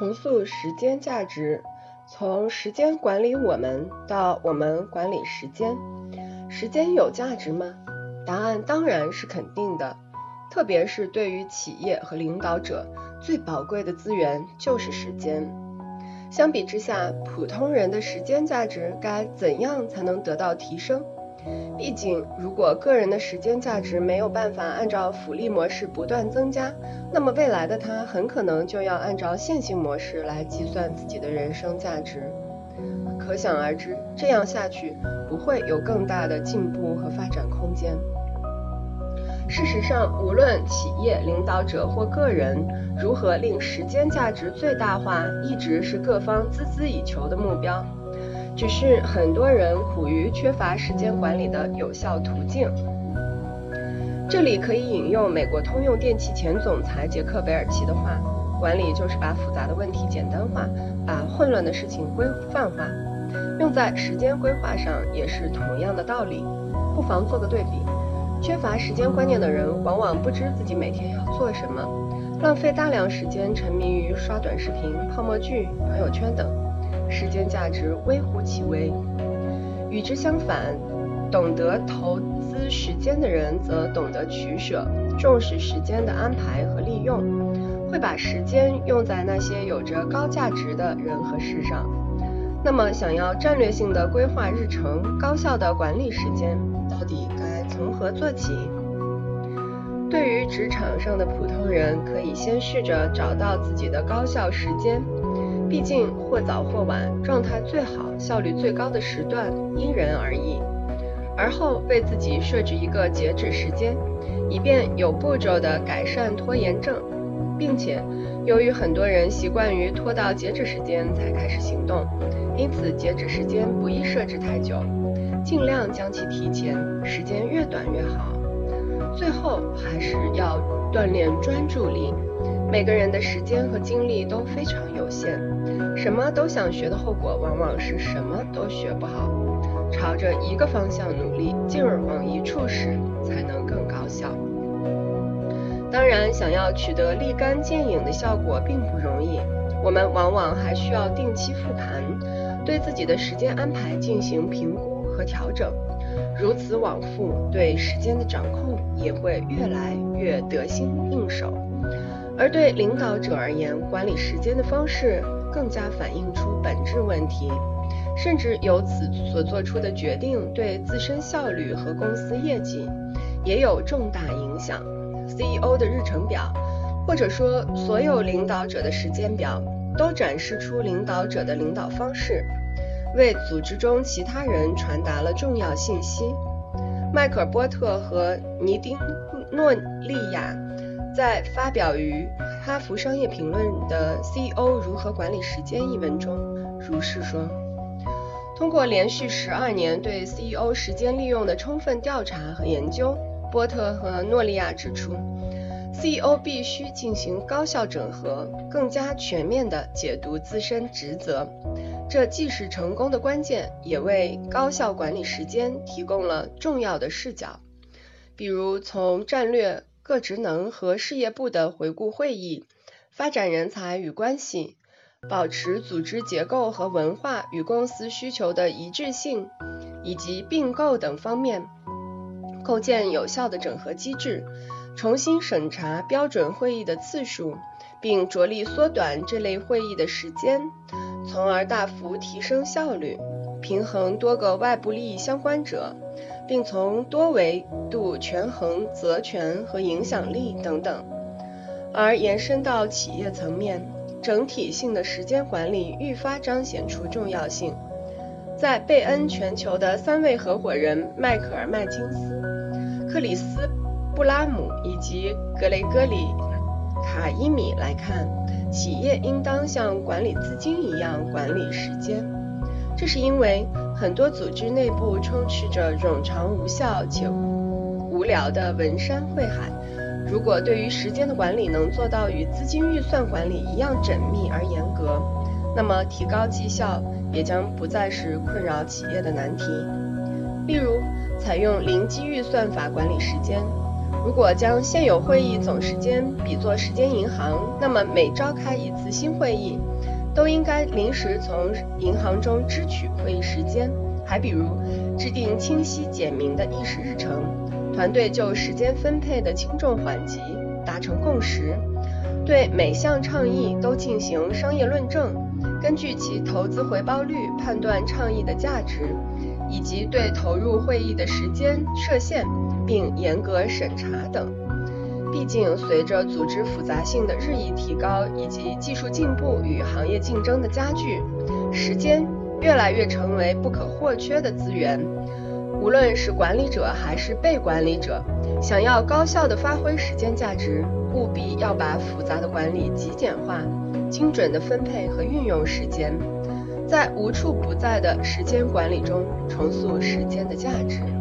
重塑时间价值，从时间管理我们到我们管理时间。时间有价值吗？答案当然是肯定的，特别是对于企业和领导者，最宝贵的资源就是时间。相比之下，普通人的时间价值该怎样才能得到提升？毕竟，如果个人的时间价值没有办法按照复利模式不断增加，那么未来的他很可能就要按照线性模式来计算自己的人生价值。可想而知，这样下去不会有更大的进步和发展空间。事实上，无论企业领导者或个人如何令时间价值最大化，一直是各方孜孜以求的目标。只是很多人苦于缺乏时间管理的有效途径。这里可以引用美国通用电气前总裁杰克韦尔奇的话：“管理就是把复杂的问题简单化，把混乱的事情规范化。”用在时间规划上也是同样的道理。不妨做个对比：缺乏时间观念的人，往往不知自己每天要做什么，浪费大量时间沉迷于刷短视频、泡沫剧、朋友圈等。时间价值微乎其微。与之相反，懂得投资时间的人则懂得取舍，重视时间的安排和利用，会把时间用在那些有着高价值的人和事上。那么，想要战略性的规划日程，高效的管理时间，到底该从何做起？对于职场上的普通人，可以先试着找到自己的高效时间。毕竟或早或晚，状态最好、效率最高的时段因人而异。而后为自己设置一个截止时间，以便有步骤地改善拖延症。并且，由于很多人习惯于拖到截止时间才开始行动，因此截止时间不宜设置太久，尽量将其提前，时间越短越好。最后还是要锻炼专注力。每个人的时间和精力都非常有限，什么都想学的后果往往是什么都学不好。朝着一个方向努力，劲儿往一处使，才能更高效。当然，想要取得立竿见影的效果并不容易，我们往往还需要定期复盘，对自己的时间安排进行评估和调整。如此往复，对时间的掌控也会越来越得心应手。而对领导者而言，管理时间的方式更加反映出本质问题，甚至由此所做出的决定对自身效率和公司业绩也有重大影响。CEO 的日程表，或者说所有领导者的时间表，都展示出领导者的领导方式，为组织中其他人传达了重要信息。迈克尔·波特和尼丁·诺利亚。在发表于《哈佛商业评论》的《CEO 如何管理时间》一文中，如是说：通过连续十二年对 CEO 时间利用的充分调查和研究，波特和诺利亚指出，CEO 必须进行高效整合，更加全面地解读自身职责。这既是成功的关键，也为高效管理时间提供了重要的视角，比如从战略。各职能和事业部的回顾会议，发展人才与关系，保持组织结构和文化与公司需求的一致性，以及并购等方面，构建有效的整合机制，重新审查标准会议的次数，并着力缩短这类会议的时间，从而大幅提升效率，平衡多个外部利益相关者。并从多维度权衡责权和影响力等等，而延伸到企业层面，整体性的时间管理愈发彰显出重要性。在贝恩全球的三位合伙人迈克尔·麦金斯、克里斯·布拉姆以及格雷戈里·卡伊米来看，企业应当像管理资金一样管理时间。这是因为。很多组织内部充斥着冗长无效且无聊的文山会海。如果对于时间的管理能做到与资金预算管理一样缜密而严格，那么提高绩效也将不再是困扰企业的难题。例如，采用零基预算法管理时间，如果将现有会议总时间比作时间银行，那么每召开一次新会议，都应该临时从银行中支取会议时间。还比如，制定清晰简明的议事日程，团队就时间分配的轻重缓急达成共识，对每项倡议都进行商业论证，根据其投资回报率判断倡议的价值，以及对投入会议的时间设限。并严格审查等。毕竟，随着组织复杂性的日益提高，以及技术进步与行业竞争的加剧，时间越来越成为不可或缺的资源。无论是管理者还是被管理者，想要高效地发挥时间价值，务必要把复杂的管理极简化，精准地分配和运用时间，在无处不在的时间管理中重塑时间的价值。